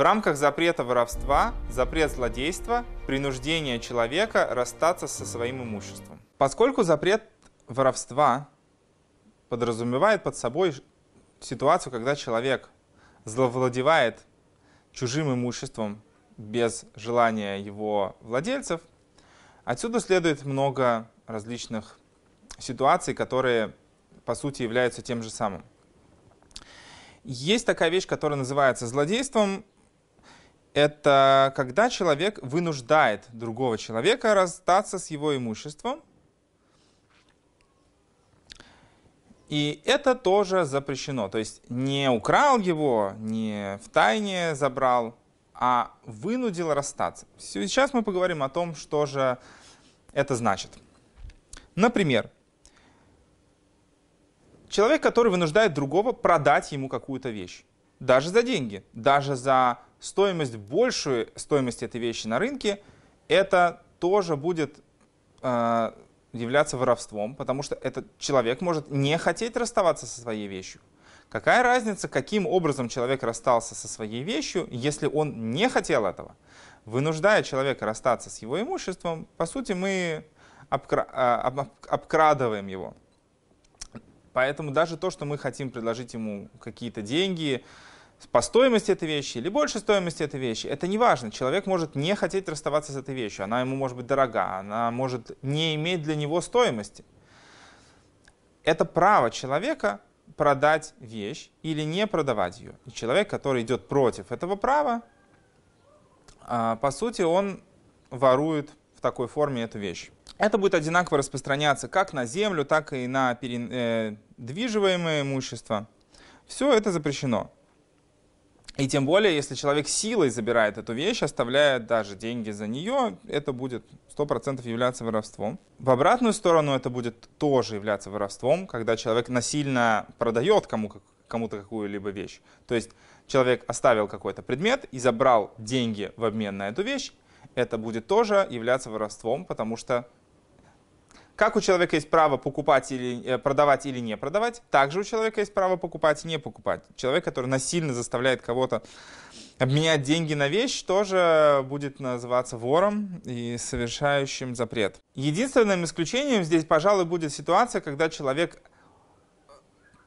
В рамках запрета воровства, запрет злодейства, принуждение человека расстаться со своим имуществом. Поскольку запрет воровства подразумевает под собой ситуацию, когда человек зловладевает чужим имуществом без желания его владельцев, отсюда следует много различных ситуаций, которые по сути являются тем же самым. Есть такая вещь, которая называется злодейством. Это когда человек вынуждает другого человека расстаться с его имуществом. И это тоже запрещено. То есть не украл его, не в тайне забрал, а вынудил расстаться. Сейчас мы поговорим о том, что же это значит. Например, человек, который вынуждает другого продать ему какую-то вещь. Даже за деньги, даже за стоимость, большую стоимость этой вещи на рынке, это тоже будет э, являться воровством, потому что этот человек может не хотеть расставаться со своей вещью. Какая разница, каким образом человек расстался со своей вещью, если он не хотел этого? Вынуждая человека расстаться с его имуществом, по сути, мы обкра э, обкрадываем его. Поэтому даже то, что мы хотим предложить ему какие-то деньги по стоимости этой вещи или больше стоимости этой вещи, это не важно. Человек может не хотеть расставаться с этой вещью. Она ему может быть дорога, она может не иметь для него стоимости. Это право человека продать вещь или не продавать ее. И человек, который идет против этого права, а, по сути, он ворует в такой форме эту вещь. Это будет одинаково распространяться как на землю, так и на передвиживаемое имущество. Все это запрещено. И тем более, если человек силой забирает эту вещь, оставляет даже деньги за нее, это будет 100% являться воровством. В обратную сторону это будет тоже являться воровством, когда человек насильно продает кому, кому-то какую-либо вещь. То есть человек оставил какой-то предмет и забрал деньги в обмен на эту вещь, это будет тоже являться воровством, потому что как у человека есть право покупать или э, продавать или не продавать, также у человека есть право покупать и не покупать. Человек, который насильно заставляет кого-то обменять деньги на вещь, тоже будет называться вором и совершающим запрет. Единственным исключением здесь, пожалуй, будет ситуация, когда человек,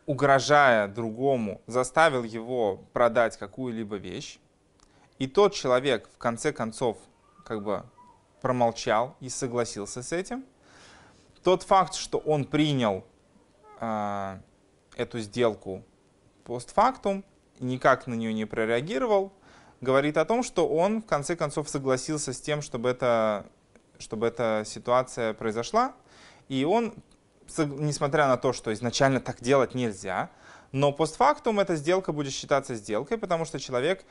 угрожая другому, заставил его продать какую-либо вещь, и тот человек в конце концов как бы промолчал и согласился с этим – тот факт, что он принял э, эту сделку постфактум, никак на нее не прореагировал, говорит о том, что он в конце концов согласился с тем, чтобы, это, чтобы эта ситуация произошла. И он, несмотря на то, что изначально так делать нельзя, но постфактум эта сделка будет считаться сделкой, потому что человек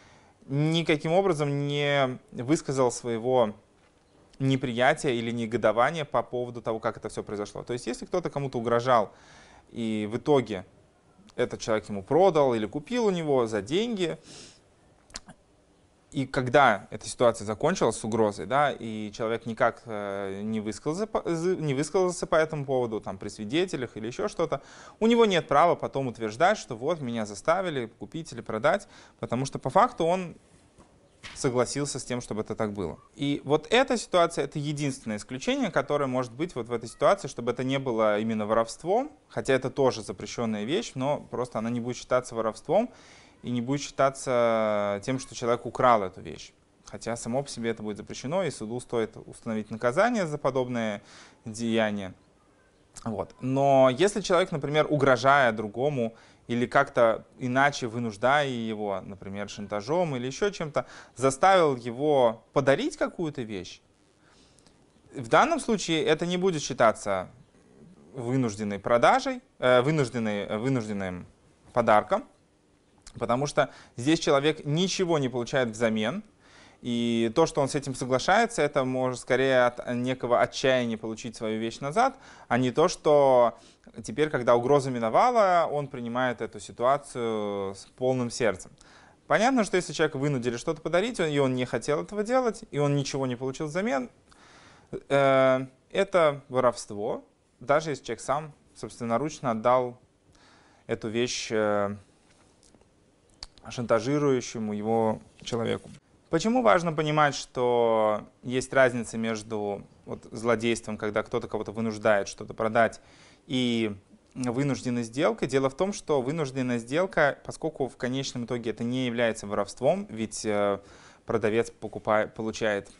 никаким образом не высказал своего неприятие или негодование по поводу того, как это все произошло. То есть, если кто-то кому-то угрожал, и в итоге этот человек ему продал или купил у него за деньги, и когда эта ситуация закончилась с угрозой, да, и человек никак э, не, высказался, не высказался по этому поводу, там, при свидетелях или еще что-то, у него нет права потом утверждать, что вот меня заставили купить или продать, потому что по факту он согласился с тем, чтобы это так было. И вот эта ситуация — это единственное исключение, которое может быть вот в этой ситуации, чтобы это не было именно воровством, хотя это тоже запрещенная вещь, но просто она не будет считаться воровством и не будет считаться тем, что человек украл эту вещь. Хотя само по себе это будет запрещено, и суду стоит установить наказание за подобное деяние. Вот. Но если человек, например, угрожая другому, или как-то иначе вынуждая его, например, шантажом или еще чем-то, заставил его подарить какую-то вещь, в данном случае это не будет считаться вынужденной продажей, э, вынужденной, вынужденным подарком, потому что здесь человек ничего не получает взамен, и то, что он с этим соглашается, это может скорее от некого отчаяния получить свою вещь назад, а не то, что теперь, когда угроза миновала, он принимает эту ситуацию с полным сердцем. Понятно, что если человека вынудили что-то подарить, и он не хотел этого делать, и он ничего не получил взамен, э, это воровство, даже если человек сам собственноручно отдал эту вещь э, шантажирующему его человеку. Почему важно понимать, что есть разница между вот, злодейством, когда кто-то кого-то вынуждает что-то продать, и вынужденной сделкой? Дело в том, что вынужденная сделка, поскольку в конечном итоге это не является воровством, ведь э, продавец покупает, получает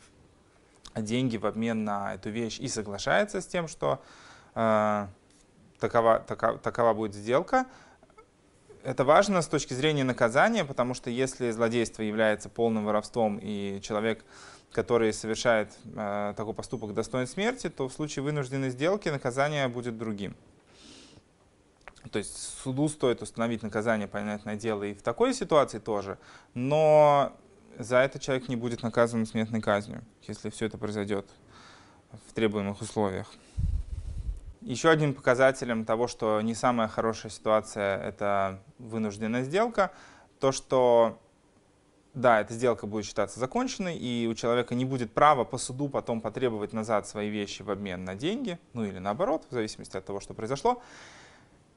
деньги в обмен на эту вещь и соглашается с тем, что э, такова, такова, такова будет сделка, это важно с точки зрения наказания, потому что если злодейство является полным воровством и человек, который совершает э, такой поступок достоин смерти, то в случае вынужденной сделки наказание будет другим. То есть суду стоит установить наказание, понятное дело, и в такой ситуации тоже, но за это человек не будет наказан смертной казнью, если все это произойдет в требуемых условиях. Еще одним показателем того, что не самая хорошая ситуация — это вынужденная сделка, то, что да, эта сделка будет считаться законченной, и у человека не будет права по суду потом потребовать назад свои вещи в обмен на деньги, ну или наоборот, в зависимости от того, что произошло.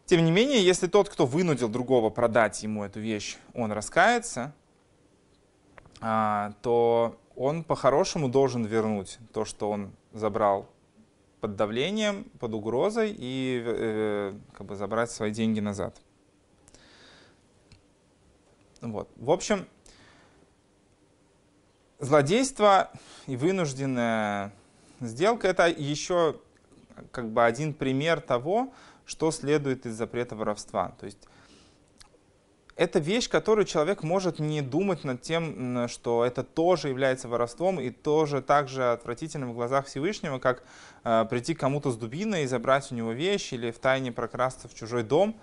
Тем не менее, если тот, кто вынудил другого продать ему эту вещь, он раскается, а, то он по-хорошему должен вернуть то, что он забрал под давлением, под угрозой и э, как бы забрать свои деньги назад. Вот. В общем, злодейство и вынужденная сделка это еще как бы один пример того, что следует из запрета воровства. То есть это вещь, которую человек может не думать над тем, что это тоже является воровством и тоже так же отвратительным в глазах Всевышнего, как э, прийти к кому-то с дубиной и забрать у него вещь или в тайне прокрасться в чужой дом.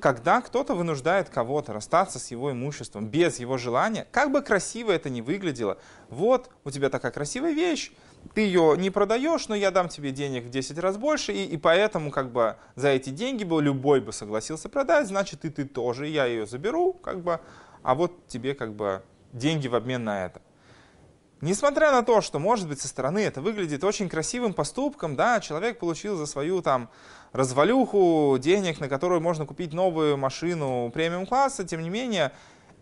Когда кто-то вынуждает кого-то расстаться с его имуществом без его желания, как бы красиво это ни выглядело, вот у тебя такая красивая вещь, ты ее не продаешь, но я дам тебе денег в 10 раз больше, и, и поэтому как бы за эти деньги бы любой бы согласился продать, значит и ты тоже, я ее заберу, как бы, а вот тебе как бы деньги в обмен на это. Несмотря на то, что, может быть, со стороны это выглядит очень красивым поступком, да, человек получил за свою там развалюху денег, на которую можно купить новую машину премиум-класса, тем не менее,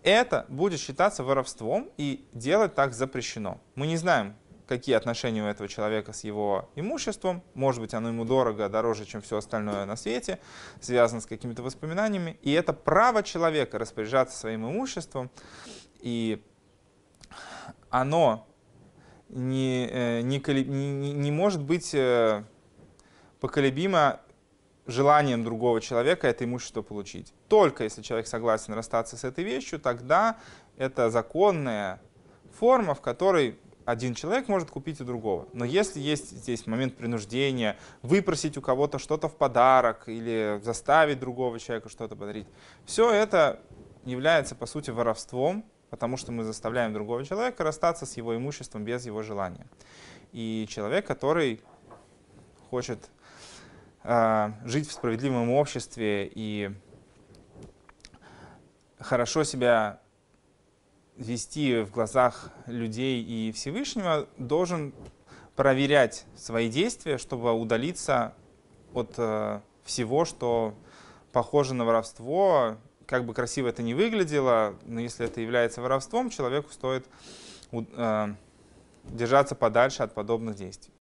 это будет считаться воровством и делать так запрещено. Мы не знаем, какие отношения у этого человека с его имуществом. Может быть, оно ему дорого, дороже, чем все остальное на свете, связано с какими-то воспоминаниями. И это право человека распоряжаться своим имуществом. И оно не, э, не, не, не может быть э, поколебимо желанием другого человека это имущество получить. Только если человек согласен расстаться с этой вещью, тогда это законная форма, в которой один человек может купить у другого. Но если есть здесь момент принуждения, выпросить у кого-то что-то в подарок или заставить другого человека что-то подарить, все это является, по сути, воровством, потому что мы заставляем другого человека расстаться с его имуществом без его желания. И человек, который хочет э, жить в справедливом обществе и хорошо себя вести в глазах людей и Всевышнего, должен проверять свои действия, чтобы удалиться от э, всего, что похоже на воровство. Как бы красиво это ни выглядело, но если это является воровством, человеку стоит э, держаться подальше от подобных действий.